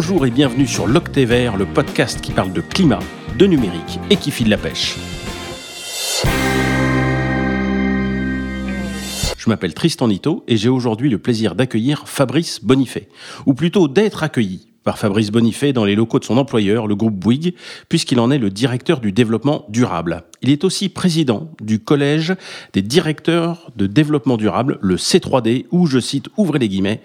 Bonjour et bienvenue sur l'Octet Vert, le podcast qui parle de climat, de numérique et qui file la pêche. Je m'appelle Tristan Nito et j'ai aujourd'hui le plaisir d'accueillir Fabrice Bonifay, ou plutôt d'être accueilli par Fabrice Bonifay dans les locaux de son employeur, le groupe Bouygues, puisqu'il en est le directeur du développement durable. Il est aussi président du collège des directeurs de développement durable, le C3D, où, je cite, ouvrez les guillemets,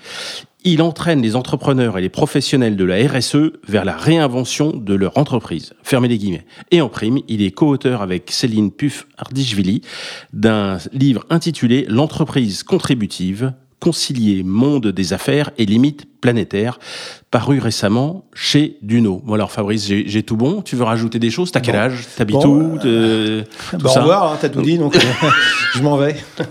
il entraîne les entrepreneurs et les professionnels de la RSE vers la réinvention de leur entreprise. Fermez les guillemets. Et en prime, il est co-auteur avec Céline Puff Ardichvili d'un livre intitulé L'entreprise contributive, concilier monde des affaires et limites planétaires, paru récemment chez Duno. Bon alors Fabrice, j'ai tout bon? Tu veux rajouter des choses? T'as quel âge? T'habites où? euh, Au revoir, hein, t'as tout dit, donc je m'en vais.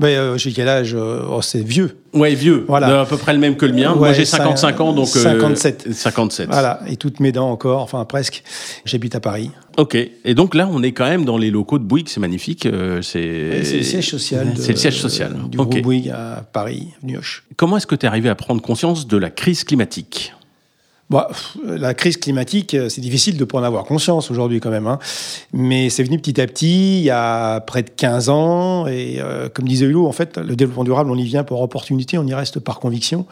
Mais euh, j'ai quel âge euh, oh, C'est vieux. Ouais, vieux. Voilà. À peu près le même que le mien. Moi, j'ai 55 ans, donc. 57. Euh, 57. Voilà. Et toutes mes dents encore, enfin presque. J'habite à Paris. Ok. Et donc là, on est quand même dans les locaux de Bouygues. C'est magnifique. c'est le siège social. C'est le siège social. Du groupe Bouygues à Paris, Nioche. Comment est-ce que tu es arrivé à prendre conscience de la crise climatique? Bon, la crise climatique, euh, c'est difficile de pas en avoir conscience aujourd'hui quand même. Hein. Mais c'est venu petit à petit, il y a près de 15 ans. Et euh, comme disait Hulot, en fait, le développement durable, on y vient pour opportunité, on y reste par conviction.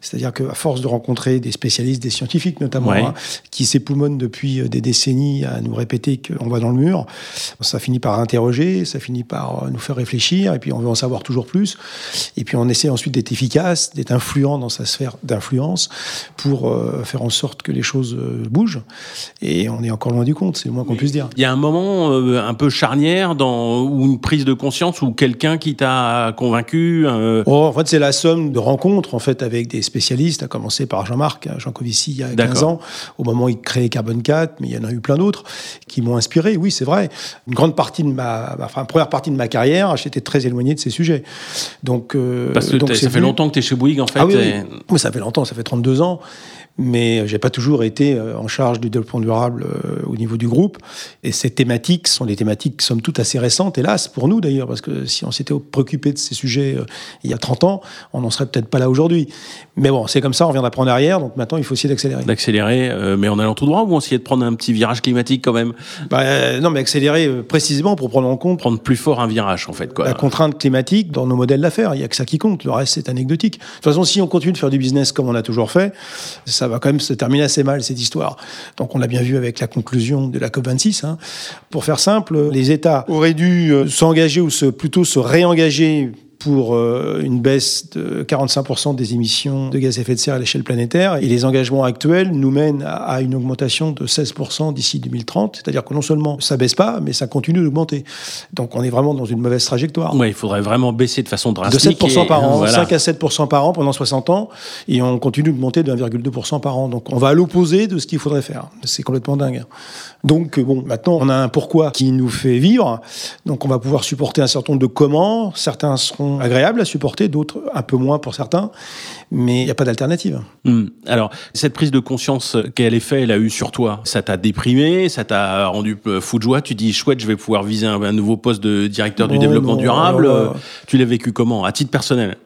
C'est-à-dire qu'à force de rencontrer des spécialistes, des scientifiques notamment, hein, qui s'époumonnent depuis euh, des décennies à nous répéter qu'on va dans le mur, ça finit par interroger, ça finit par nous faire réfléchir, et puis on veut en savoir toujours plus. Et puis on essaie ensuite d'être efficace, d'être influent dans sa sphère d'influence pour faire en sorte que les choses euh, bougent. Et on est encore loin du compte, c'est le moins qu'on puisse dire. Il y a un moment euh, un peu charnière dans, ou une prise de conscience ou quelqu'un qui t'a convaincu euh oh, En fait, c'est la somme de rencontres en fait, avec des spécialistes, à commencer par Jean-Marc hein, Jean Covici il y a 15 ans, au moment où il créait Carbon 4, mais il y en a eu plein d'autres qui m'ont inspiré. Oui, c'est vrai. Une grande partie de ma, enfin, première partie de ma carrière, j'étais très éloigné de ces sujets. Donc, Parce que donc, ça fait longtemps que tu es chez Bouygues, en fait. Ah oui, oui. ça fait longtemps, ça fait 32 ans mais j'ai pas toujours été euh, en charge du développement durable euh, au niveau du groupe. Et ces thématiques sont des thématiques, somme toute, assez récentes, hélas, pour nous d'ailleurs, parce que si on s'était préoccupé de ces sujets euh, il y a 30 ans, on n'en serait peut-être pas là aujourd'hui. Mais bon, c'est comme ça, on vient d'apprendre arrière, donc maintenant il faut essayer d'accélérer. D'accélérer, mais en allant tout droit ou on essayer de prendre un petit virage climatique quand même? Bah, Non, mais accélérer précisément pour prendre en compte. Prendre plus fort un virage en fait. Quoi. La contrainte climatique dans nos modèles d'affaires, il n'y a que ça qui compte, le reste c'est anecdotique. De toute façon, si on continue de faire du business comme on a toujours fait, ça va quand même se terminer assez mal cette histoire. Donc on l'a bien vu avec la conclusion de la COP26. Hein. Pour faire simple, les États auraient dû euh, s'engager ou se, plutôt se réengager pour euh, une baisse de 45% des émissions de gaz à effet de serre à l'échelle planétaire. Et les engagements actuels nous mènent à une augmentation de 16% d'ici 2030. C'est-à-dire que non seulement ça baisse pas, mais ça continue d'augmenter. Donc on est vraiment dans une mauvaise trajectoire. Oui, il faudrait vraiment baisser de façon drastique. De 7% par an, 5 à 7% par an pendant 60 ans. Et on continue d'augmenter de 1,2% par an. Donc on va à l'opposé de ce qu'il faudrait faire. C'est complètement dingue. Donc bon, maintenant on a un pourquoi qui nous fait vivre. Donc on va pouvoir supporter un certain nombre de comment. Certains seront agréables à supporter, d'autres un peu moins pour certains, mais il n'y a pas d'alternative. Hmm. Alors, cette prise de conscience, quel effet elle a eu sur toi Ça t'a déprimé Ça t'a rendu euh, fou de joie Tu dis, chouette, je vais pouvoir viser un, nouveau poste de directeur du développement durable. Tu l'as vécu comment, à titre personnel?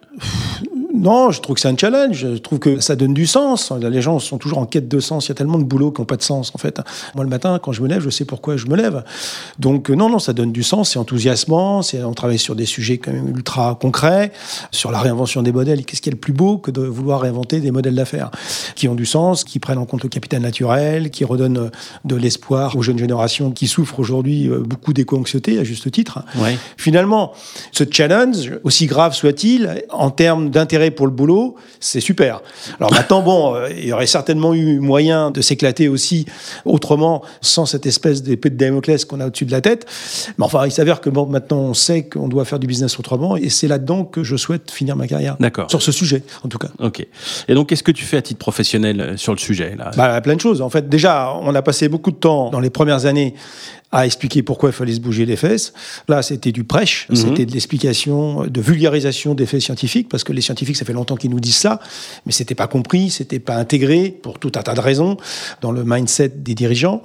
Non, je trouve que c'est un challenge. Je trouve que ça donne du sens. Les gens sont toujours en quête de sens. Il y a tellement de boulot qui n'ont pas de sens, en fait. Moi, le matin, quand je me lève, je sais pourquoi je me lève. Donc, euh, non, non, ça donne du sens. C'est enthousiasmant. C'est, on travaille sur des sujets quand même ultra concrets, sur la réinvention des modèles. Qu'est-ce qui est le plus beau que de vouloir réinventer des modèles d'affaires? Qui ont du sens, qui prennent en compte le capital naturel, qui redonnent euh, de l'espoir aux jeunes générations qui souffrent aujourd'hui euh, beaucoup d'éco-anxiété, à juste titre. Finalement, ce challenge, aussi grave soit-il, en termes d'intérêt pour le boulot, c'est super. Alors maintenant, bon, euh, il y aurait certainement eu moyen de s'éclater aussi autrement, sans cette espèce d'épée de Damoclès qu'on a au-dessus de la tête. Mais enfin, il s'avère que bon, maintenant, on sait qu'on doit faire du business autrement, et c'est là-dedans que je souhaite finir ma carrière. D'accord. Sur ce sujet, en tout cas. Ok. Et donc, qu'est-ce que tu fais à titre professionnel euh, sur le sujet là? Bah, Plein de choses. En fait, déjà, on a passé beaucoup de temps dans les premières années à expliquer pourquoi il fallait se bouger les fesses. Là, c'était du prêche, Mhm. c'était de l'explication, de vulgarisation des faits scientifiques, parce que les scientifiques, ça fait longtemps qu'ils nous disent ça, mais c'était pas compris, c'était pas intégré pour tout un tas de raisons dans le mindset des dirigeants.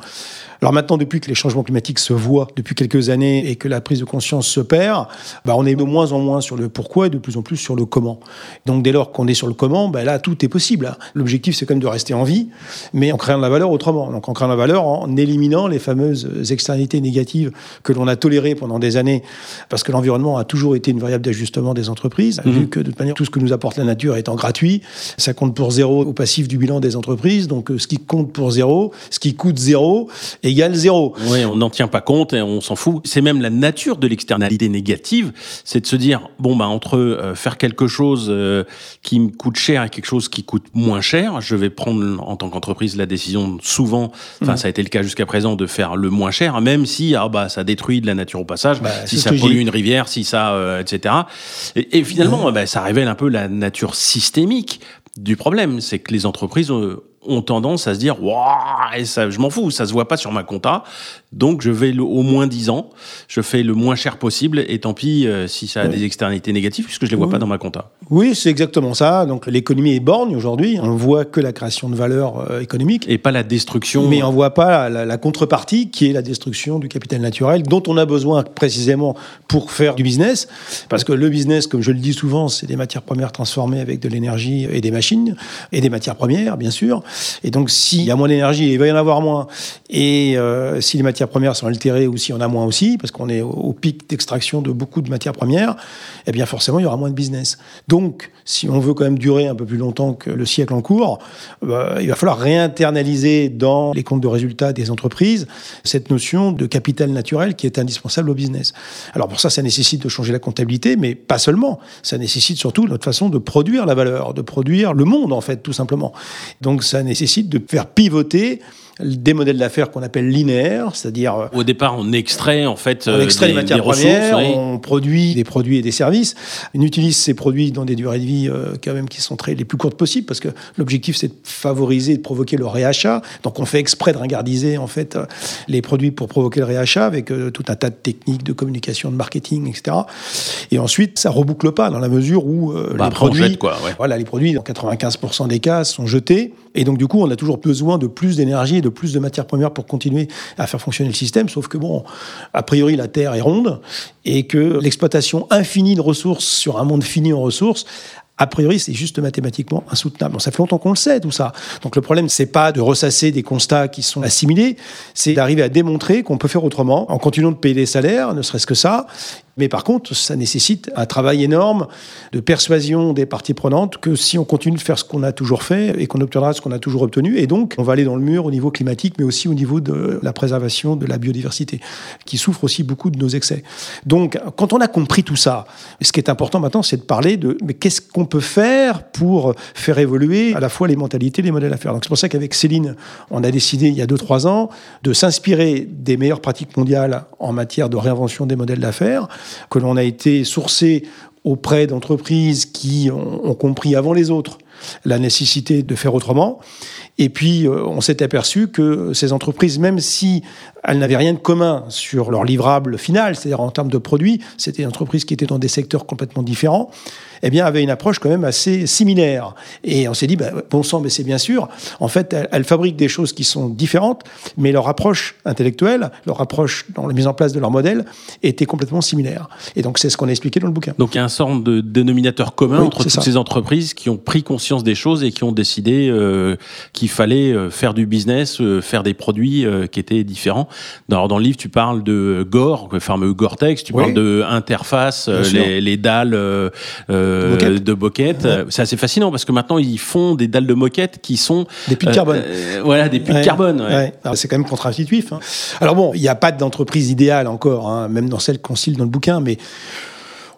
Alors maintenant, depuis que les changements climatiques se voient depuis quelques années et que la prise de conscience se perd, bah on est de moins en moins sur le pourquoi et de plus en plus sur le comment. Donc dès lors qu'on est sur le comment, bah là, tout est possible. L'objectif, c'est quand même de rester en vie, mais en créant de la valeur autrement. Donc en créant de la valeur en éliminant les fameuses externalités négatives que l'on a tolérées pendant des années, parce que l'environnement a toujours été une variable d'ajustement des entreprises, Mhm. vu que de toute manière, tout ce que nous apporte la nature étant gratuit, ça compte pour zéro au passif du bilan des entreprises. Donc euh, ce qui compte pour zéro, ce qui coûte zéro, égale zéro. Oui, on n'en tient pas compte et on s'en fout. C'est même la nature de l'externalité négative, c'est de se dire bon bah entre euh, faire quelque chose euh, qui me coûte cher et quelque chose qui coûte moins cher, je vais prendre en tant qu'entreprise la décision souvent, enfin Mhm. ça a été le cas jusqu'à présent de faire le moins cher, même si ah bah ça détruit de la nature au passage, Bah, si ça pollue une rivière, si ça euh, etc. Et, et finalement bah, ça révèle un peu la nature systémique du problème, c'est que les entreprises euh, ont tendance à se dire Waouh, et ça, je m'en fous, ça se voit pas sur ma compta, donc je vais le- au moins 10 ans, je fais le moins cher possible, et tant pis euh, si ça a des externalités négatives, puisque je les vois pas dans ma compta. Oui, c'est exactement ça. Donc l'économie est borgne aujourd'hui. On ne voit que la création de valeur euh, économique. Et pas la destruction. Mais on voit pas la, la contrepartie qui est la destruction du capital naturel dont on a besoin précisément pour faire du business. Parce que le business, comme je le dis souvent, c'est des matières premières transformées avec de l'énergie et des machines et des matières premières, bien sûr. Et donc s'il y a moins d'énergie, il va y en avoir moins. Et euh, si les matières premières sont altérées ou s'il y en a moins aussi, parce qu'on est au, pic d'extraction de beaucoup de matières premières, eh bien forcément il y aura moins de business. Donc si on veut quand même durer un peu plus longtemps que le siècle en cours, bah, il va falloir réinternaliser dans les comptes de résultats des entreprises cette notion de capital naturel qui est indispensable au business. Alors pour ça, ça nécessite de changer la comptabilité, mais pas seulement. Ça nécessite surtout notre façon de produire la valeur, de produire le monde en fait, tout simplement. Donc ça nécessite de faire pivoter des modèles d'affaires qu'on appelle linéaires, c'est-à-dire euh, Au départ, on extrait en fait on euh, extrait des, les matières des premières, oui. on produit des produits et des services. On utilise ces produits dans des durées de vie euh, quand même qui sont très les plus courtes possibles parce que l'objectif c'est de favoriser, de provoquer le réachat. Donc on fait exprès de ringardiser en fait les produits pour provoquer le réachat avec euh, tout un tas de techniques de communication, de marketing, etc. Et ensuite ça reboucle pas dans la mesure où euh, Bah, les après, on produits, jette, quoi, ouais. voilà, les produits dans 95% des cas sont jetés et donc du coup on a toujours besoin de plus d'énergie de plus de matières premières pour continuer à faire fonctionner le système. Sauf que bon, a priori la Terre est ronde et que l'exploitation infinie de ressources sur un monde fini en ressources a priori, c'est juste mathématiquement insoutenable. Bon, ça fait longtemps qu'on le sait, tout ça. Donc le problème, c'est pas de ressasser des constats qui sont assimilés, c'est d'arriver à démontrer qu'on peut faire autrement en continuant de payer les salaires, ne serait-ce que ça. Mais par contre, ça nécessite un travail énorme de persuasion des parties prenantes que si on continue de faire ce qu'on a toujours fait et qu'on obtiendra ce qu'on a toujours obtenu, et donc on va aller dans le mur au niveau climatique, mais aussi au niveau de la préservation de la biodiversité, qui souffre aussi beaucoup de nos excès. Donc, quand on a compris tout ça, ce qui est important maintenant, c'est de parler de mais qu'est-ce qu'on peut faire pour faire évoluer à la fois les mentalités, les modèles à faire. Donc c'est pour ça qu'avec Céline, on a décidé il y a 2-3 ans de s'inspirer des meilleures pratiques mondiales en matière de réinvention des modèles d'affaires, que l'on a été sourcé auprès d'entreprises qui ont, compris avant les autres la nécessité de faire autrement. Et puis, euh, on s'est aperçu que ces entreprises, même si elles n'avaient rien de commun sur leur livrable final, c'est-à-dire en termes de produits, c'était des entreprises qui étaient dans des secteurs complètement différents, eh bien, avaient une approche quand même assez similaire. Et on s'est dit, bah, bon sang, mais c'est bien sûr, en fait, elles, elles fabriquent des choses qui sont différentes, mais leur approche intellectuelle, leur approche dans la mise en place de leur modèle était complètement similaire. Et donc, c'est ce qu'on a expliqué dans le bouquin. Donc il y a un sorte de dénominateur commun Oui, entre toutes ça. ces entreprises qui ont pris conscience des choses et qui ont décidé euh, qu'il fallait euh, faire du business, euh, faire des produits euh, qui étaient différents. Alors dans le livre, tu parles de Gore, le fameux Gore-Tex, tu Oui. parles de interface, euh, les, les dalles euh, euh, Moquette. de moquette. Ouais. C'est assez fascinant parce que maintenant ils font des dalles de moquette qui sont Des puits de euh, carbone. euh, voilà, des puits Ouais, de carbone. ouais. C'est quand même contre-intuitif. hein. Alors bon, il n'y a pas d'entreprise idéale encore, hein, même dans celle qu'on cite dans le bouquin, mais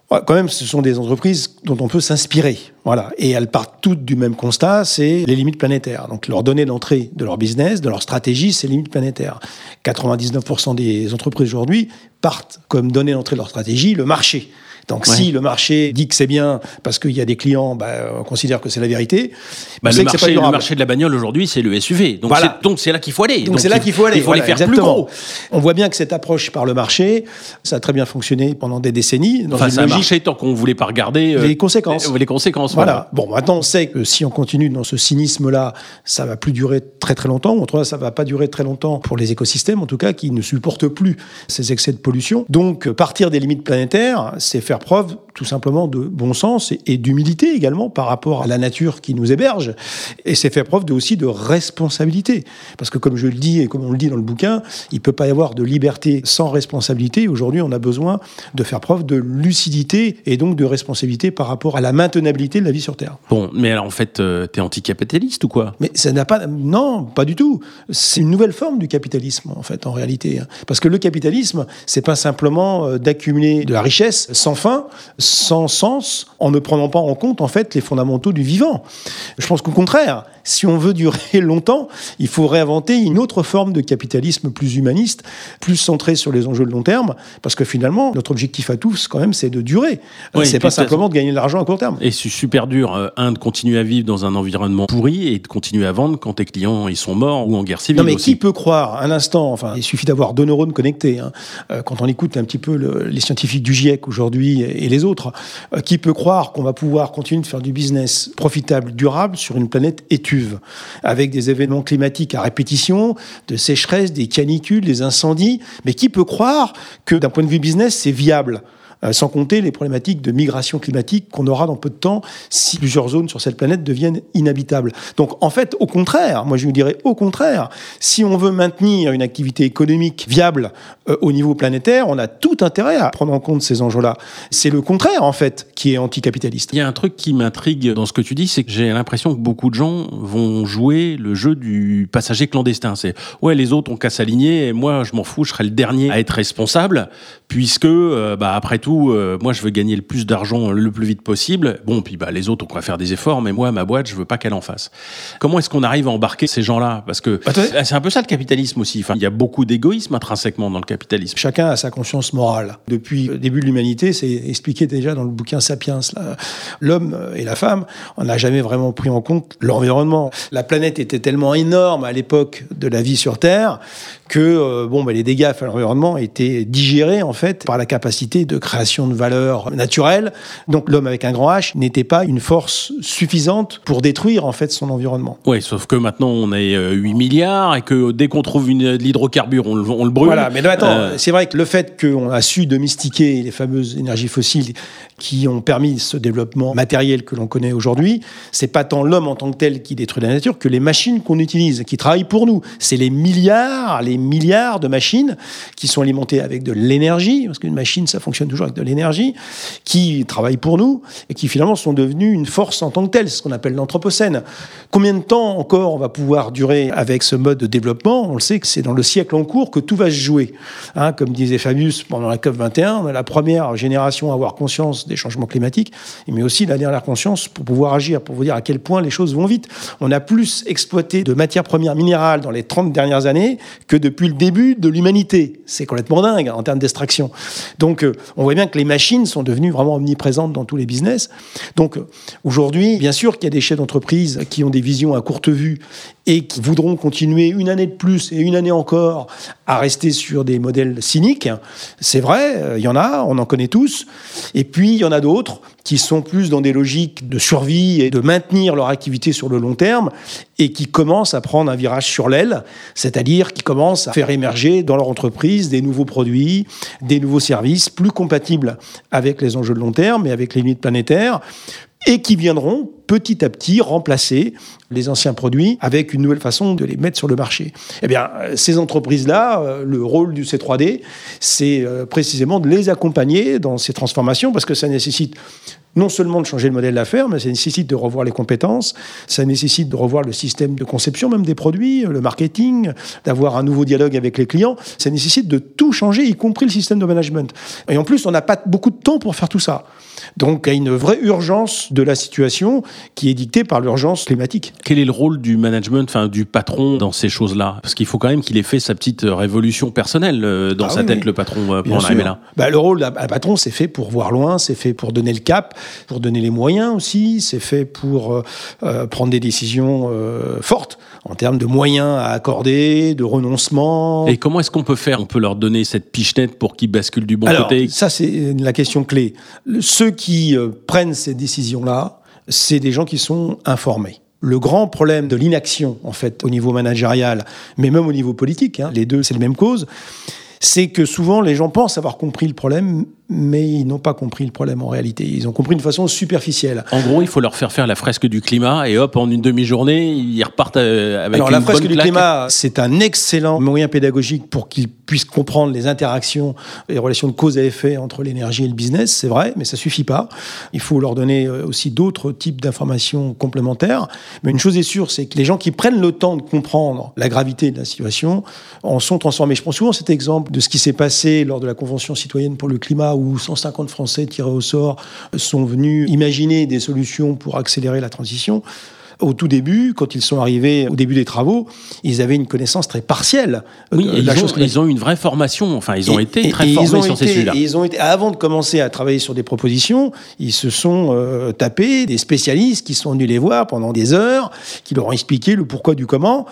quand même, ce sont des entreprises dont on peut s'inspirer. Voilà. Et elles partent toutes du même constat, c'est les limites planétaires. Donc, leur donner d'entrée de leur business, de leur stratégie, c'est les limites planétaires. 99% des entreprises aujourd'hui partent comme données d'entrée de leur stratégie le marché. Donc si le marché dit que c'est bien parce qu'il y a des clients, bah, on considère que c'est la vérité. Bah, le, marché, le, marché, de la bagnole aujourd'hui, c'est le SUV. Donc c'est là qu'il faut aller. Donc c'est là qu'il faut aller. Il faut aller faire plus gros. On voit bien que cette approche par le marché, ça a très bien fonctionné pendant des décennies. Dans enfin, ça a marché tant qu'on voulait pas regarder euh, les conséquences. Les, conséquences. Voilà. Bon, maintenant on sait que si on continue dans ce cynisme-là, ça va plus durer très très longtemps. En tout cas, ça va pas durer très longtemps pour les écosystèmes, en tout cas, qui ne supportent plus ces excès de pollution. Donc partir des limites planétaires, c'est faire preuve tout simplement de bon sens et, d'humilité également par rapport à la nature qui nous héberge. Et c'est faire preuve de, aussi de responsabilité. Parce que comme je le dis et comme on le dit dans le bouquin, il ne peut pas y avoir de liberté sans responsabilité. Aujourd'hui, on a besoin de faire preuve de lucidité et donc de responsabilité par rapport à la maintenabilité de la vie sur Terre. Bon, mais alors en fait, euh, tu es anticapitaliste ou quoi? Mais ça n'a pas... Non, pas du tout. C'est une nouvelle forme du capitalisme, en fait, en réalité. Parce que le capitalisme, c'est pas simplement euh, d'accumuler de la richesse sans fin, sans sens en ne prenant pas en compte en fait les fondamentaux du vivant. Je pense qu'au contraire, si on veut durer longtemps, il faut réinventer une autre forme de capitalisme plus humaniste, plus centré sur les enjeux de long terme, parce que finalement, notre objectif à tous, quand même, c'est de durer. Ce c'est pas simplement de gagner de l'argent à court terme. Et c'est super dur, euh, un, de continuer à vivre dans un environnement pourri et de continuer à vendre quand tes clients ils sont morts ou en guerre civile. Non, mais qui peut croire un instant, enfin, il suffit d'avoir deux neurones connectés. Hein, euh, quand on écoute un petit peu les scientifiques du GIEC aujourd'hui et les autres, euh, qui peut croire qu'on va pouvoir continuer de faire du business profitable, durable sur une planète avec des événements climatiques à répétition, de sécheresse, des canicules, des incendies, mais qui peut croire que d'un point de vue business, c'est viable? Sans compter les problématiques de migration climatique qu'on aura dans peu de temps si plusieurs zones sur cette planète deviennent inhabitables. Donc en fait, au contraire, moi je vous dirais au contraire, si on veut maintenir une activité économique viable euh, au niveau planétaire, on a tout intérêt à prendre en compte ces enjeux-là. C'est le contraire en fait qui est anticapitaliste. Il y a un truc qui m'intrigue dans ce que tu dis, c'est que j'ai l'impression que beaucoup de gens vont jouer le jeu du passager clandestin. C'est ouais, les autres ont qu'à s'aligner et moi je m'en fous, je serai le dernier à être responsable puisque euh, bah, après tout euh, moi, je veux gagner le plus d'argent le plus vite possible. Bon, puis bah, les autres, on va faire des efforts, mais moi, ma boîte, je veux pas qu'elle en fasse. Comment est-ce qu'on arrive à embarquer ces gens-là? Parce que ah, c'est un peu ça le capitalisme aussi. Enfin, il y a beaucoup d'égoïsme intrinsèquement dans le capitalisme. Chacun a sa conscience morale. Depuis le début de l'humanité, c'est expliqué déjà dans le bouquin Sapiens. L'homme et la femme, on n'a jamais vraiment pris en compte l'environnement. La planète était tellement énorme à l'époque de la vie sur Terre que euh, bon, bah, les dégâts à l'environnement étaient digérés en fait par la capacité de création de valeur naturelle. Donc l'homme avec un grand H n'était pas une force suffisante pour détruire en fait son environnement. Oui, sauf que maintenant on est 8 euh, milliards et que dès qu'on trouve une, de l'hydrocarbure, on, on, le brûle. Voilà, mais attends, euh, c'est vrai que le fait qu'on a su domestiquer les fameuses énergies fossiles qui ont permis ce développement matériel que l'on connaît aujourd'hui, c'est pas tant l'homme en tant que tel qui détruit la nature que les machines qu'on utilise, qui travaillent pour nous. C'est les milliards, les milliards de machines qui sont alimentées avec de l'énergie, parce qu'une machine, ça fonctionne toujours avec de l'énergie, qui travaillent pour nous et qui finalement sont devenus une force en tant que telle, ce qu'on appelle l'anthropocène. Combien de temps encore on va pouvoir durer avec ce mode de développement? On le sait que c'est dans le siècle en cours que tout va se jouer. Hein, comme disait Fabius pendant la COP 21, on est la première génération à avoir conscience des changements climatiques, mais aussi la dernière conscience pour pouvoir agir, pour vous dire à quel point les choses vont vite. On a plus exploité de matières premières minérales dans les 30 dernières années que depuis le début de l'humanité. C'est complètement dingue en termes d'extraction. Donc euh, on voit bien que les machines sont devenues vraiment omniprésentes dans tous les business. Donc aujourd'hui, bien sûr qu'il y a des chefs d'entreprise qui ont des visions à courte vue et qui voudront continuer une année de plus et une année encore à rester sur des modèles cyniques. C'est vrai, euh, il y en a, on en connaît tous. Et puis, il y en a d'autres qui sont plus dans des logiques de survie et de maintenir leur activité sur le long terme et qui commencent à prendre un virage sur l'aile, c'est-à-dire qui commencent à faire émerger dans leur entreprise des nouveaux produits, des nouveaux services plus compatibles avec les enjeux de long terme et avec les limites planétaires, et qui viendront petit à petit remplacer les anciens produits avec une nouvelle façon de les mettre sur le marché. Eh bien, ces entreprises-là, euh, le rôle du C3D, c'est euh, précisément de les accompagner dans ces transformations parce que ça nécessite non seulement de changer le modèle d'affaires, mais ça nécessite de revoir les compétences, ça nécessite de revoir le système de conception même des produits, le marketing, d'avoir un nouveau dialogue avec les clients. Ça nécessite de tout changer, y compris le système de management. Et en plus, on n'a pas beaucoup de temps pour faire tout ça. Donc il y a une vraie urgence de la situation qui est dictée par l'urgence climatique. Quel est le rôle du management, enfin du patron dans ces choses-là? Parce qu'il faut quand même qu'il ait fait sa petite révolution personnelle euh, dans ah sa tête, le patron, euh, pour en arriver là. Bah, le rôle d'un patron, c'est fait pour voir loin, c'est fait pour donner le cap, pour donner les moyens aussi, c'est fait pour euh, prendre des décisions fortes en termes de moyens à accorder, de renoncement. Et comment est-ce qu'on peut faire? On peut leur donner cette pichenette pour qu'ils basculent du bon Alors, côté? Ça, c'est la question clé. Ceux qui euh, prennent ces décisions-là, c'est des gens qui sont informés. Le grand problème de l'inaction, en fait, au niveau managérial, mais même au niveau politique, hein, les deux, c'est la même cause, c'est que souvent les gens pensent avoir compris le problème, mais ils n'ont pas compris le problème en réalité. Ils ont compris de façon superficielle. En gros, il faut leur faire faire la fresque du climat et hop, en une demi-journée, ils repartent euh, avec Alors, une la fresque bonne du claque. climat, c'est un excellent moyen pédagogique pour qu'ils puissent comprendre les interactions, les relations de cause à effet entre l'énergie et le business, c'est vrai, mais ça suffit pas. Il faut leur donner euh, aussi d'autres types d'informations complémentaires. Mais une chose est sûre, c'est que les gens qui prennent le temps de comprendre la gravité de la situation en sont transformés. Je prends souvent cet exemple de ce qui s'est passé lors de la Convention citoyenne pour le climat où 150 Français tirés au sort sont venus imaginer des solutions pour accélérer la transition. Au tout début, quand ils sont arrivés au début des travaux, ils avaient une connaissance très partielle Oui, de et la ils, ont, chose climatique. ils ont eu une vraie formation. Enfin, ils ont Et- été très et formés ont sur ces sujets-là. et Ils ont été, avant de commencer à travailler sur des propositions, ils se sont euh, tapés des spécialistes qui sont venus les voir pendant des heures, qui leur ont expliqué le pourquoi du comment.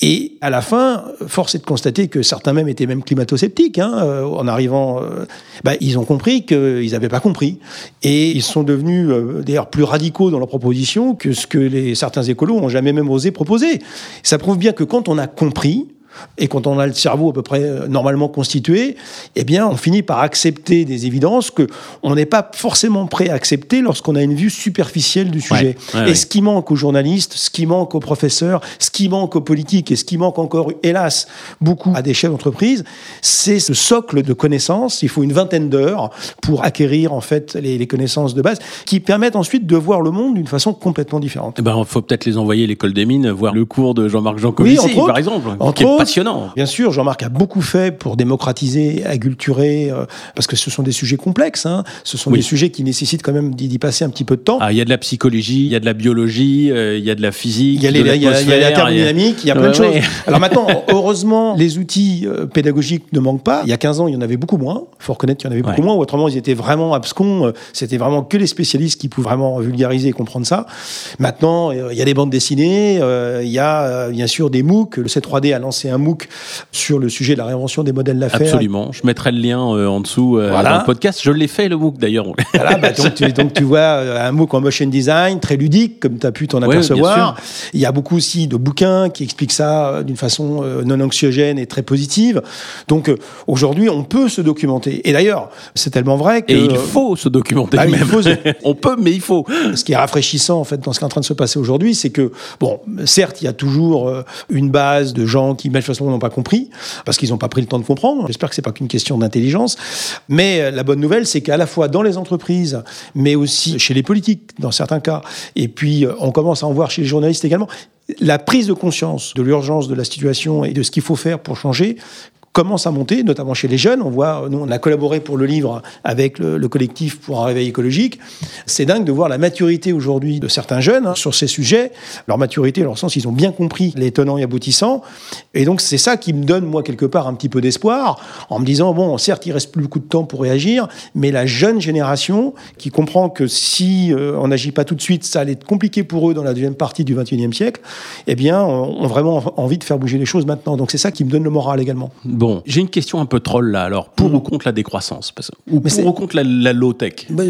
Et à la fin, force est de constater que certains même étaient même climato-sceptiques. Hein, euh, en arrivant, euh, bah, ils ont compris qu'ils n'avaient pas compris. Et ils sont devenus euh, d'ailleurs plus radicaux dans leurs propositions que ce que les, certains écolos ont jamais même osé proposer. Ça prouve bien que quand on a compris, et quand on a le cerveau à peu près euh, normalement constitué, eh bien, on finit par accepter des évidences que on n'est pas forcément prêt à accepter lorsqu'on a une vue superficielle du sujet. ouais, et ouais. ce qui manque aux journalistes, ce qui manque aux professeurs, ce qui manque aux politiques et ce qui manque encore, hélas, beaucoup à des chefs d'entreprise, c'est ce socle de connaissances. Il faut une vingtaine d'heures pour acquérir en fait les, les connaissances de base qui permettent ensuite de voir le monde d'une façon complètement différente. Eh ben, faut peut-être les envoyer à l'école des mines, voir le cours de Jean-Marc Jancovici, Oui, par exemple, Entre qui est. passionnant. Bien sûr, Jean-Marc a beaucoup fait pour démocratiser, agulturer, euh, parce que ce sont des sujets complexes. hein. Ce sont Oui. des sujets qui nécessitent quand même d'y passer un petit peu de temps. Ah, il y a de la psychologie, il y a de la biologie, euh, il y a de la physique, Il y y y a la thermodynamique, il y a plein de ouais. choses. Alors maintenant, heureusement, les outils euh, pédagogiques ne manquent pas. Il y a 15 ans, il y en avait beaucoup moins. Il faut reconnaître qu'il y en avait beaucoup moins. Autrement, ils étaient vraiment abscons. Euh, C'était vraiment que les spécialistes qui pouvaient vraiment vulgariser et comprendre ça. Maintenant, euh, il y a des bandes dessinées. euh, Il y a euh, bien sûr des MOOC. Le C3D a lancé un MOOC sur le sujet de la réinvention des modèles d'affaires. Absolument. Je mettrai le lien euh, en dessous euh, Voilà. dans le podcast. Je l'ai fait, le MOOC, d'ailleurs. Voilà, bah, donc, tu, donc tu vois euh, un MOOC en motion design, très ludique, comme tu as pu t'en Ouais, apercevoir. Il y a beaucoup aussi de bouquins qui expliquent ça euh, d'une façon non anxiogène et très positive. Donc aujourd'hui, on peut se documenter. Et d'ailleurs, c'est tellement vrai que Et il faut se documenter Bah oui, il même. faut se- On peut, mais il faut. ce qui est rafraîchissant en fait dans ce qui est en train de se passer aujourd'hui, c'est que bon, certes, il y a toujours une base de gens qui manifestement n'ont pas compris parce qu'ils n'ont pas pris le temps de comprendre. J'espère que c'est pas qu'une question d'intelligence, mais euh, la bonne nouvelle, c'est qu'à la fois dans les entreprises, mais aussi chez les politiques dans certains cas, et puis euh, on commence à en voir chez les journalistes également, la prise de conscience de l'urgence de la situation et de ce qu'il faut faire pour changer commence à monter, notamment chez les jeunes. On voit, nous, on a collaboré pour le livre avec le, le collectif pour un réveil écologique. C'est dingue de voir la maturité aujourd'hui de certains jeunes hein, sur ces sujets. Leur maturité, leur sens, ils ont bien compris les tenants et aboutissants. Et donc, c'est ça qui me donne, moi, quelque part, un petit peu d'espoir, en me disant, bon, certes, il reste plus beaucoup de temps pour réagir, mais la jeune génération qui comprend que si euh, on n'agit pas tout de suite, ça allait être compliqué pour eux dans la deuxième partie du 21e siècle, eh bien, ont vraiment envie de faire bouger les choses maintenant. Donc, c'est ça qui me donne le moral également. J'ai une question un peu troll là. Alors, pour ou contre la décroissance? Parce- Ou Mais pour ou contre la, la low-tech? Bah,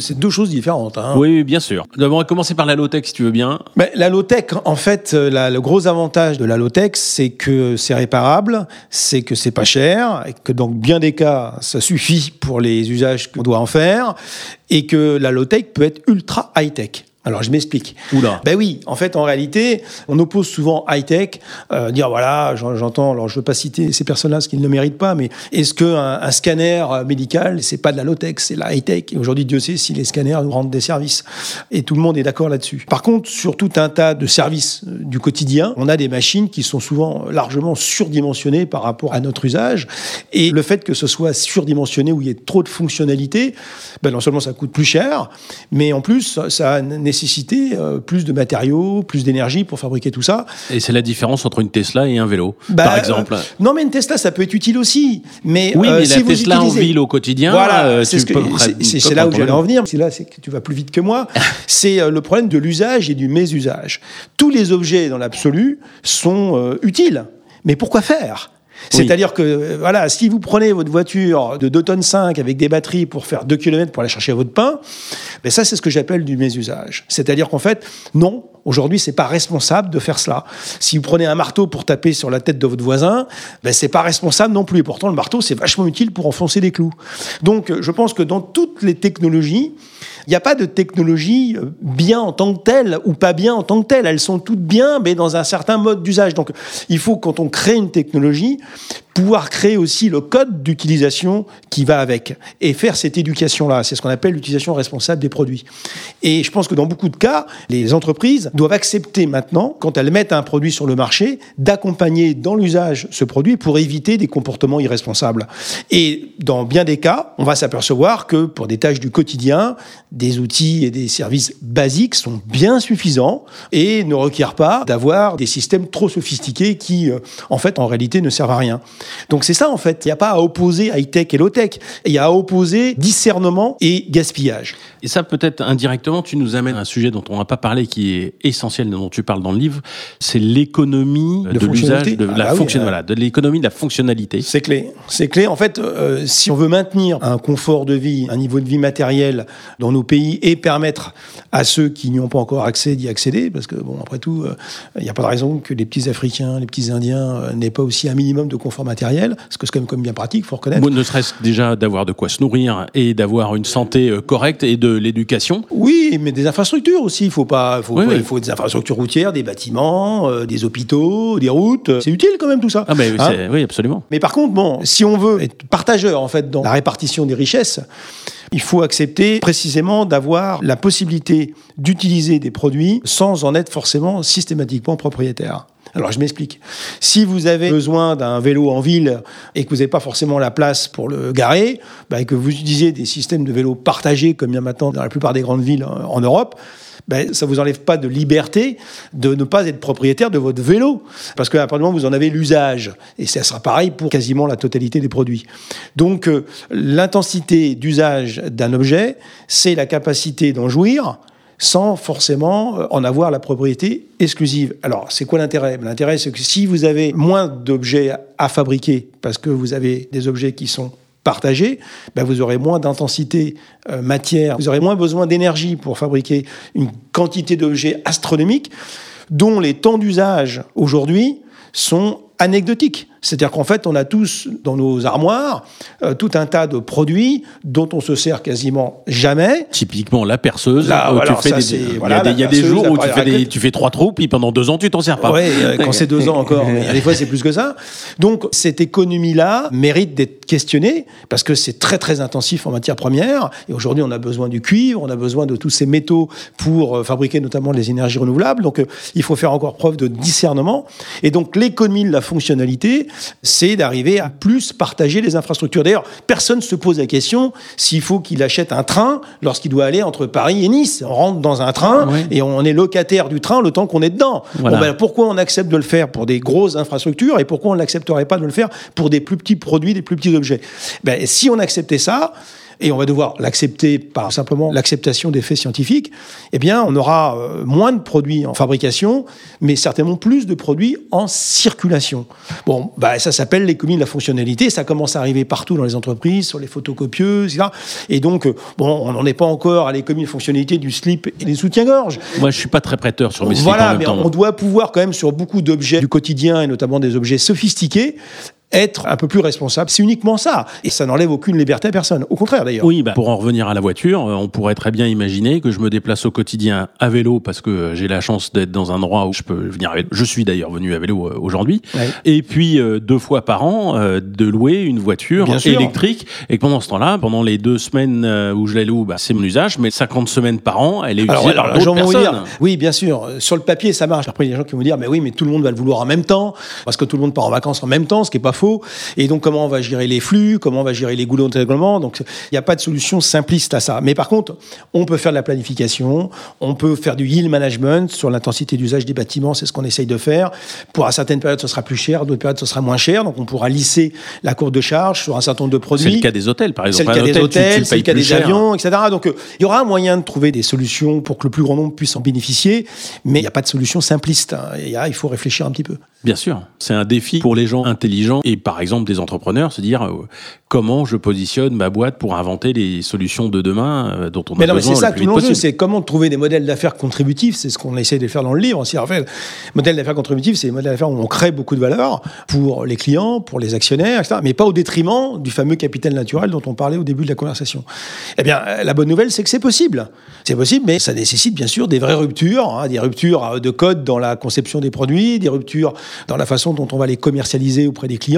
c'est deux choses différentes. hein. Oui, bien sûr. D'abord, on va commencer par la low-tech, si tu veux bien. Mais la low-tech, en fait, euh, la- le gros avantage de la low-tech, c'est que c'est réparable, c'est que c'est pas cher, et que dans bien des cas, ça suffit pour les usages qu'on doit en faire, et que la low-tech peut être ultra high-tech. Alors je m'explique. Oula. Ben oui, en fait, en réalité, on oppose souvent high-tech, euh, dire voilà, j'en- j'entends, alors je veux pas citer ces personnes-là, ce qu'ils ne le méritent pas, mais est-ce qu'un un scanner euh, médical, c'est pas de la low-tech, c'est de la high-tech? Et aujourd'hui, Dieu sait si les scanners nous rendent des services. Et tout le monde est d'accord là-dessus. Par contre, sur tout un tas de services euh, du quotidien, on a des machines qui sont souvent largement surdimensionnées par rapport à notre usage. Et le fait que ce soit surdimensionné, où il y ait trop de fonctionnalités, ben non seulement ça coûte plus cher, mais en plus, ça a nécessité euh, plus de matériaux, plus d'énergie pour fabriquer tout ça. Et c'est la différence entre une Tesla et un vélo, Bah, par exemple. euh, non, mais une Tesla, ça peut être utile aussi. Mais, oui, euh, mais si la vous Tesla en ville au quotidien, Voilà, c'est ce là où j'allais en venir. C'est là, que tu vas plus vite que moi. c'est le problème de l'usage et du mésusage. Tous les objets dans l'absolu sont utiles. Mais pourquoi faire? C'est-à-dire que, euh, voilà, si vous prenez votre voiture de 2 tonnes 5 avec des batteries pour faire 2 km pour aller chercher votre pain, ben ça, c'est ce que j'appelle du mésusage. C'est-à-dire qu'en fait, non, aujourd'hui, c'est pas responsable de faire cela. Si vous prenez un marteau pour taper sur la tête de votre voisin, ben c'est pas responsable non plus. Et pourtant, le marteau, c'est vachement utile pour enfoncer des clous. Donc, je pense que dans toutes les technologies, il n'y a pas de technologie euh, bien en tant que telle ou pas bien en tant que telle. Elles sont toutes bien, mais dans un certain mode d'usage. Donc, il faut, quand on crée une technologie, pouvoir créer aussi le code d'utilisation qui va avec et faire cette éducation-là. C'est ce qu'on appelle l'utilisation responsable des produits. Et je pense que dans beaucoup de cas, les entreprises doivent accepter maintenant, quand elles mettent un produit sur le marché, d'accompagner dans l'usage ce produit pour éviter des comportements irresponsables. Et dans bien des cas, on va s'apercevoir que pour des tâches du quotidien, des outils et des services basiques sont bien suffisants et ne requièrent pas d'avoir des systèmes trop sophistiqués qui, euh, en fait, en réalité, ne servent à rien. Donc c'est ça, en fait. Il n'y a pas à opposer high-tech et low-tech. Il y a à opposer discernement et gaspillage. Et ça, peut-être indirectement, tu nous amènes à un sujet dont on n'a pas parlé, qui est essentiel, dont tu parles dans le livre, c'est l'économie De l'usage, de Ah la bah oui, fonction- voilà, de l'économie de la fonctionnalité. C'est clé. C'est clé. En fait, euh, si on veut maintenir un confort de vie, un niveau de vie matériel dans nos pays et permettre à ceux qui n'y ont pas encore accès d'y accéder, parce que, bon, après tout, euh, il n'y a pas de raison que les petits Africains, les petits Indiens euh, n'aient pas aussi un minimum de confort matériel, parce que c'est quand même, bien pratique, il faut reconnaître. Moi, ne serait-ce déjà d'avoir de quoi se nourrir et d'avoir une santé euh, correcte et de l'éducation. Oui, mais des infrastructures aussi. Il faut pas, faut, Oui, oui. faut des infrastructures routières, des bâtiments, euh, des hôpitaux, des routes. C'est utile quand même tout ça. Ah Hein oui, absolument. Mais par contre, bon, si on veut être partageur en fait dans la répartition des richesses, il faut accepter précisément d'avoir la possibilité d'utiliser des produits sans en être forcément systématiquement propriétaire. Alors je m'explique. Si vous avez besoin d'un vélo en ville et que vous n'avez pas forcément la place pour le garer, bah, et que vous utilisez des systèmes de vélos partagés comme il y a maintenant dans la plupart des grandes villes euh, en Europe, ben, ça vous enlève pas de liberté de ne pas être propriétaire de votre vélo. Parce qu'à partir du vous en avez l'usage, et ça sera pareil pour quasiment la totalité des produits. Donc, euh, l'intensité d'usage d'un objet, c'est la capacité d'en jouir sans forcément euh, en avoir la propriété exclusive. Alors, c'est quoi l'intérêt? L'intérêt, c'est que si vous avez moins d'objets à fabriquer, parce que vous avez des objets qui sont partagés, ben vous aurez moins d'intensité euh, matière, vous aurez moins besoin d'énergie pour fabriquer une quantité d'objets astronomiques dont les temps d'usage aujourd'hui sont anecdotiques. C'est-à-dire qu'en fait, on a tous dans nos armoires euh, tout un tas de produits dont on se sert quasiment jamais. Typiquement, la perceuse. Là, où voilà, tu fais ça, des, il y a voilà, des- y a jours où tu fais, des, raclette. tu fais trois trous, puis pendant deux ans, tu t'en sers pas. Ouais, euh, quand c'est deux ans encore, mais des fois c'est plus que ça. Donc cette économie-là mérite d'être questionnée parce que c'est très très intensif en matière première. Et aujourd'hui, on a besoin du cuivre, on a besoin de tous ces métaux pour euh, fabriquer notamment les énergies renouvelables. Donc euh, il faut faire encore preuve de discernement. Et donc l'économie de la fonctionnalité, c'est d'arriver à plus partager les infrastructures. D'ailleurs, personne ne se pose la question s'il faut qu'il achète un train lorsqu'il doit aller entre Paris et Nice. On rentre dans un train et on est locataire du train le temps qu'on est dedans. Voilà. Bon, ben, pourquoi on accepte de le faire pour des grosses infrastructures et pourquoi on n'accepterait pas de le faire pour des plus petits produits, des plus petits objets? Ben, Si on acceptait ça, et on va devoir l'accepter par simplement l'acceptation des faits scientifiques, eh bien, on aura euh, moins de produits en fabrication, mais certainement plus de produits en circulation. Bon, bah, ça s'appelle l'économie de la fonctionnalité. Ça commence à arriver partout dans les entreprises, sur les photocopieuses, etc. Et donc, euh, bon, on n'en est pas encore à l'économie de fonctionnalité du slip et des soutiens-gorge. Moi, je suis pas très prêteur sur mes slips en Voilà, même mais temps. on doit pouvoir quand même sur beaucoup d'objets du quotidien et notamment des objets sophistiqués être un peu plus responsable. C'est uniquement ça. Et ça n'enlève aucune liberté à personne. Au contraire, d'ailleurs. Oui, bah, pour en revenir à la voiture, euh, on pourrait très bien imaginer que je me déplace au quotidien à vélo parce que j'ai la chance d'être dans un endroit où je peux venir à vélo. Je suis d'ailleurs venu à vélo euh, aujourd'hui. Ouais. Et puis, euh, deux fois par an, euh, de louer une voiture Bien sûr. électrique. Et pendant ce temps-là, pendant les deux semaines euh, où je la loue, bah, c'est mon usage. Mais 50 semaines par an, elle est utilisée Alors, par d'autres personnes. dire, oui, bien sûr, euh, sur le papier, ça marche. Après, il y a des gens qui vont dire, mais oui, mais tout le monde va le vouloir en même temps, parce que tout le monde part en vacances en même temps, ce qui est pas faux. Et donc, comment on va gérer les flux, comment on va gérer les goulots d'intéglement Donc, il n'y a pas de solution simpliste à ça. Mais par contre, on peut faire de la planification, on peut faire du yield management sur l'intensité d'usage des bâtiments, c'est ce qu'on essaye de faire. Pour à certaines périodes, ce sera plus cher, d'autres périodes, ce sera moins cher. Donc, on pourra lisser la courbe de charge sur un certain nombre de produits. C'est le cas des hôtels, par C'est exemple. le cas des hôtels, c'est le cas des avions, etc. Donc, euh, il y aura un moyen de trouver des solutions pour que le plus grand nombre puisse en bénéficier, mais il n'y a pas de solution simpliste. il faut réfléchir un petit peu. Bien sûr, c'est un défi pour les gens intelligents et par exemple des entrepreneurs, se dire euh, comment je positionne ma boîte pour inventer les solutions de demain euh, dont on Mais a non, mais besoin c'est ça tout l'enjeu, c'est comment trouver des modèles d'affaires contributifs. C'est ce qu'on essaie de faire dans le livre aussi. En fait, modèle d'affaires contributif, c'est des modèles d'affaires où on crée beaucoup de valeur pour les clients, pour les actionnaires, etc. Mais pas au détriment du fameux capital naturel dont on parlait au début de la conversation. Eh bien, euh, la bonne nouvelle, c'est que c'est possible. C'est possible, mais ça nécessite bien sûr des vraies ruptures, hein, des ruptures de code dans la conception des produits, des ruptures dans la façon dont on va les commercialiser auprès des clients.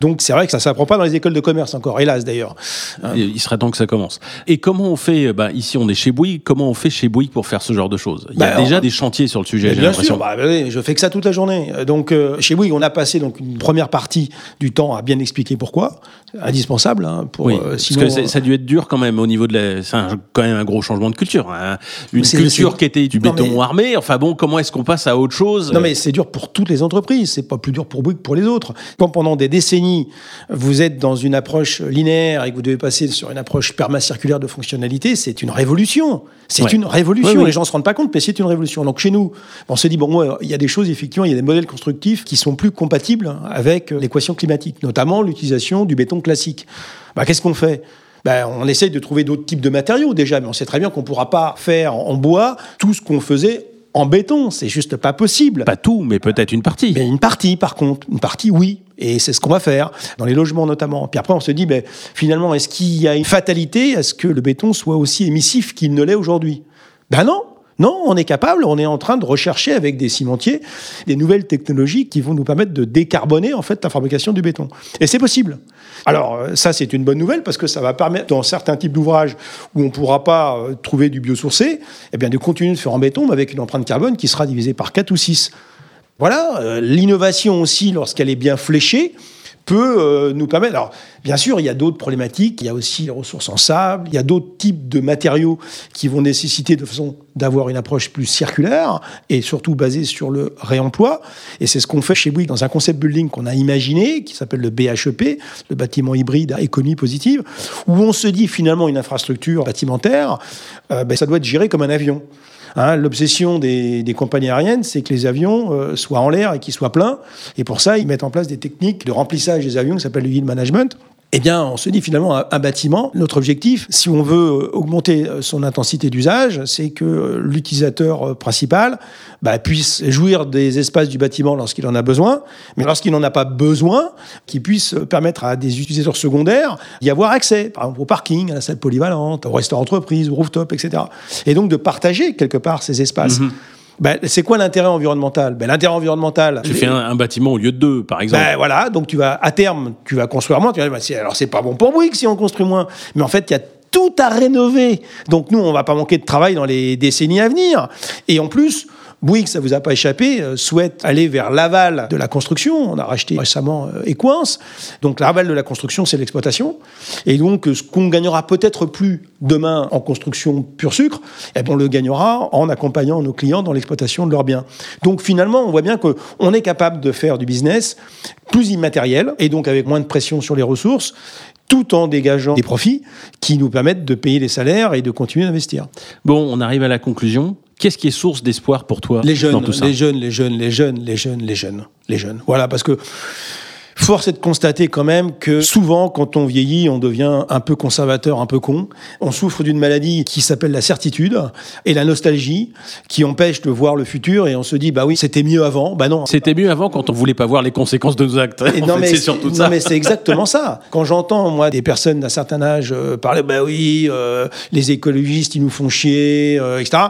Donc, c'est vrai que ça ne s'apprend pas dans les écoles de commerce encore, hélas d'ailleurs. Hein. Il serait temps que ça commence. Et comment on fait euh, bah, Ici, on est chez Bouygues. Comment on fait chez Bouygues pour faire ce genre de choses? Il y a Bah, déjà on- des chantiers sur le sujet. Bien l'impression. sûr, bah, je fais que ça toute la journée. Euh, Donc, euh, chez Bouygues, on a passé donc une première partie du temps à bien expliquer pourquoi. Indispensable, hein, pour Oui, euh, parce que ça a dû être dur quand même au niveau de la. C'est quand même un gros changement de culture. hein. Une culture qui était du Non, béton mais- armé. Enfin bon, comment est-ce qu'on passe à autre chose? Non, mais c'est dur pour toutes les entreprises. C'est pas plus dur pour Bouygues que pour les autres. Quand pendant des décennies, vous êtes dans une approche linéaire et que vous devez passer sur une approche permacirculaire de fonctionnalité, c'est une révolution. C'est Ouais. une révolution. Les gens se rendent pas compte, mais c'est une révolution. Donc chez nous, on se dit bon, il y a des choses effectivement, il y a des modèles constructifs qui sont plus compatibles avec l'équation climatique, notamment l'utilisation du béton classique. Bah, qu'est-ce qu'on fait? Ben, on essaye de trouver d'autres types de matériaux déjà, mais on sait très bien qu'on ne pourra pas faire en bois tout ce qu'on faisait en béton. C'est juste pas possible. Pas tout, mais peut-être une partie. Mais une partie, par contre, une partie, oui. Et c'est ce qu'on va faire, dans les logements notamment. Puis après, on se dit, ben, finalement, est-ce qu'il y a une fatalité à ce que le béton soit aussi émissif qu'il ne l'est aujourd'hui? Ben non non, on est capable, on est en train de rechercher avec des cimentiers des nouvelles technologies qui vont nous permettre de décarboner en fait la fabrication du béton. Et c'est possible. Alors euh, ça c'est une bonne nouvelle parce que ça va permettre dans certains types d'ouvrages où on ne pourra pas euh, trouver du biosourcé, eh bien de continuer de faire en béton mais avec une empreinte carbone qui sera divisée par 4 ou 6. Voilà, euh, l'innovation aussi, lorsqu'elle est bien fléchée, peut euh, nous permettre. Alors, bien sûr, il y a d'autres problématiques. Il y a aussi les ressources en sable. Il y a d'autres types de matériaux qui vont nécessiter de façon d'avoir une approche plus circulaire et surtout basée sur le réemploi. Et c'est ce qu'on fait chez Bouygues dans un concept building qu'on a imaginé, qui s'appelle le BHEP, le bâtiment hybride à économie positive, où on se dit finalement une infrastructure bâtimentaire, euh, ben, ça doit être géré comme un avion. Hein, L'obsession des, des, compagnies aériennes, c'est que les avions euh, soient en l'air et qu'ils soient pleins. Et pour ça, ils mettent en place des techniques de remplissage des avions qui s'appellent le yield management. Eh bien, on se dit finalement, un, bâtiment, notre objectif, si on veut euh, augmenter son intensité d'usage, c'est que l'utilisateur principal bah, puisse jouir des espaces du bâtiment lorsqu'il en a besoin, mais lorsqu'il n'en a pas besoin, qu'il puisse permettre à des utilisateurs secondaires d'y avoir accès, par exemple au parking, à la salle polyvalente, au restaurant entreprise, au rooftop, etc. Et donc de partager quelque part ces espaces. Mhm. Mm -hmm. Ben, c'est quoi l'intérêt environnemental? Ben, L'intérêt environnemental. Tu fais un, un, bâtiment au lieu de deux, par exemple. Ben, voilà, donc tu vas à terme, tu vas construire moins. Tu vas dire, ben, alors c'est pas bon pour Bouygues si on construit moins, mais en fait il y a tout à rénover. Donc nous, on va pas manquer de travail dans les décennies à venir. Et en plus. Bouygues, ça vous a pas échappé, euh, souhaite aller vers l'aval de la construction. On a racheté récemment Equance. Donc l'aval de la construction, c'est l'exploitation. Et donc euh, ce qu'on gagnera peut-être plus demain en construction pur sucre, eh bien, on le gagnera en accompagnant nos clients dans l'exploitation de leurs biens. Donc finalement, on voit bien qu'on est capable de faire du business plus immatériel et donc avec moins de pression sur les ressources tout en dégageant des profits qui nous permettent de payer les salaires et de continuer d'investir. Bon, on arrive à la conclusion. Qu'est-ce qui est source d'espoir pour toi les jeunes, dans tout ça les jeunes, les jeunes, les jeunes, les jeunes, les jeunes, les jeunes. Voilà, parce que Force est de constater quand même que souvent, quand on vieillit, on devient un peu conservateur, un peu con. On souffre d'une maladie qui s'appelle la certitude et la nostalgie, qui empêche de voir le futur et on se dit, bah oui, c'était mieux avant. Bah non. C'était mieux avant quand on voulait pas voir les conséquences de nos actes. Et non, mais c'est surtout ça. Non, mais c'est exactement ça. Quand j'entends, moi, des personnes d'un certain âge euh, parler, bah oui, euh, les écologistes, ils nous font chier, euh, etc.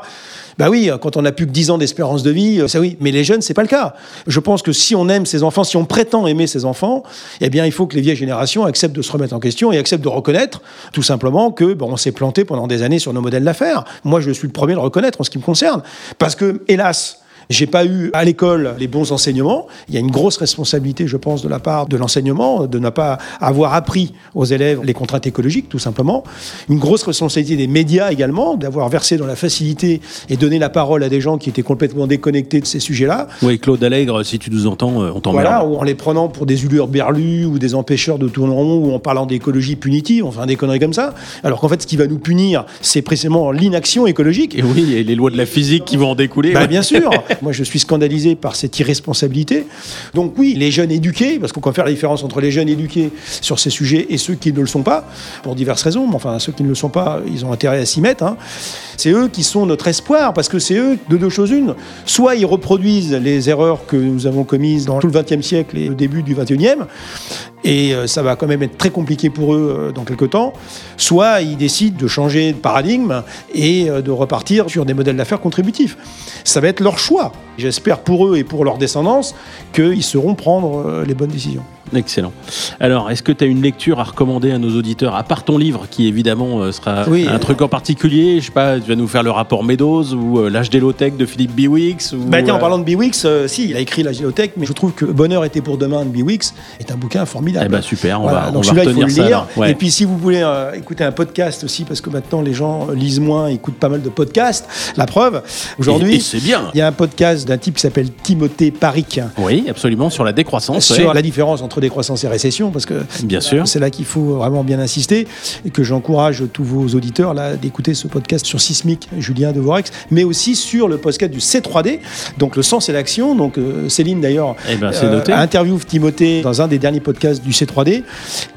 Bah oui, quand on n'a plus que 10 ans d'espérance de vie, ça oui. Mais les jeunes, c'est pas le cas. Je pense que si on aime ses enfants, si on prétend aimer ses enfants, eh bien, il faut que les vieilles générations acceptent de se remettre en question et acceptent de reconnaître, tout simplement, que bon, on s'est planté pendant des années sur nos modèles d'affaires. Moi, je suis le premier à le reconnaître en ce qui me concerne. Parce que, hélas, j'ai pas eu à l'école les bons enseignements. Il y a une grosse responsabilité, je pense, de la part de l'enseignement, de ne pas avoir appris aux élèves les contraintes écologiques, tout simplement. Une grosse responsabilité des médias également, d'avoir versé dans la facilité et donné la parole à des gens qui étaient complètement déconnectés de ces sujets-là. Oui, Claude Allègre, si tu nous entends, euh, on t'emmerde. Voilà, ou en les prenant pour des ulures berlus ou des empêcheurs de tourner rond ou en parlant d'écologie punitive, enfin des conneries comme ça. Alors qu'en fait, ce qui va nous punir, c'est précisément l'inaction écologique. Et oui, et les lois de la physique qui vont en découler. Bah, Bien sûr. Moi, je suis scandalisé par cette irresponsabilité. Donc oui, les jeunes éduqués, parce qu'on peut faire la différence entre les jeunes éduqués sur ces sujets et ceux qui ne le sont pas, pour diverses raisons, mais enfin, ceux qui ne le sont pas, ils ont intérêt à s'y mettre. Hein. C'est eux qui sont notre espoir, parce que c'est eux, de deux choses une, soit ils reproduisent les erreurs que nous avons commises dans tout le XXe siècle et le début du XXIe, et euh, ça va quand même être très compliqué pour eux euh, dans quelques temps, soit ils décident de changer de paradigme et euh, de repartir sur des modèles d'affaires contributifs. Ça va être leur choix. 좋아. J'espère pour eux et pour leur descendance qu'ils sauront prendre les bonnes décisions. Excellent. Alors, est-ce que tu as une lecture à recommander à nos auditeurs, à part ton livre, qui évidemment euh, sera un truc en particulier Je sais pas, tu vas nous faire le rapport Meadows ou euh, L'âge d'Élotech de Philippe Biwix ou, bah tiens, en euh, parlant de Biwix, si, il a écrit L'âge d'Élotech, mais je trouve que Bonheur était pour demain de Biwix est un bouquin formidable. Eh ben super, on va, Donc on va retenir il faut le lire. Et puis si vous voulez écouter un podcast aussi, parce que maintenant les gens lisent moins, écoutent pas mal de podcasts, la preuve, aujourd'hui, c'est bien. Il y a un podcast d'un type qui s'appelle Timothée Paric. Oui, absolument, sur la décroissance. Sur la différence entre décroissance et récession, parce que bien sûr, c'est là qu'il faut vraiment bien insister et que j'encourage tous vos auditeurs là d'écouter ce podcast sur Sismic, Julien de Vorex, mais aussi sur le podcast du C3D, donc le sens et l'action. Donc euh, Céline d'ailleurs eh ben, euh, interviewe Timothée dans un des derniers podcasts du C3D.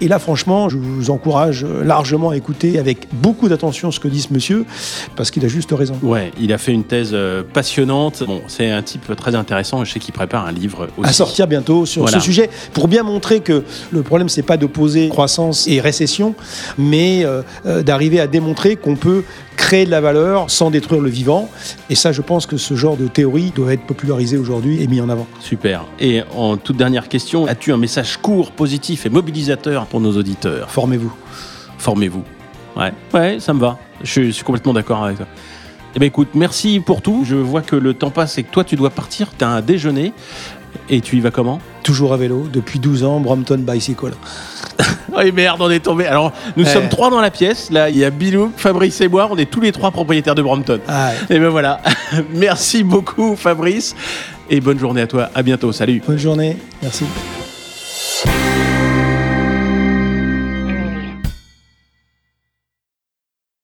Et là, franchement, je vous encourage largement à écouter avec beaucoup d'attention ce que dit ce monsieur, parce qu'il a juste raison. Ouais, il a fait une thèse euh, passionnante. Bon, c'est un type très intéressant. Je sais qu'il prépare un livre aussi. à sortir bientôt sur ce sujet pour bien montrer que le problème, c'est pas d'opposer croissance et récession, mais euh, euh, d'arriver à démontrer qu'on peut créer de la valeur sans détruire le vivant. Et ça, je pense que ce genre de théorie doit être popularisé aujourd'hui et mis en avant. Super. Et en toute dernière question, as-tu un message court, positif et mobilisateur pour nos auditeurs? Formez-vous. Formez-vous. Ouais, ouais, ça me va. Je suis complètement d'accord avec toi. Eh bien écoute, merci pour tout. Je vois que le temps passe et que toi tu dois partir. Tu as un déjeuner. Et tu y vas comment? Toujours à vélo, depuis 12 ans, Brompton Bicycle. oh merde, on est tombé. Alors, nous sommes trois dans la pièce. Là, il y a Bilou, Fabrice et moi. On est tous les trois propriétaires de Brompton. Ah et ben voilà. Merci beaucoup, Fabrice. Et bonne journée à toi. À bientôt. Salut. Bonne journée. Merci.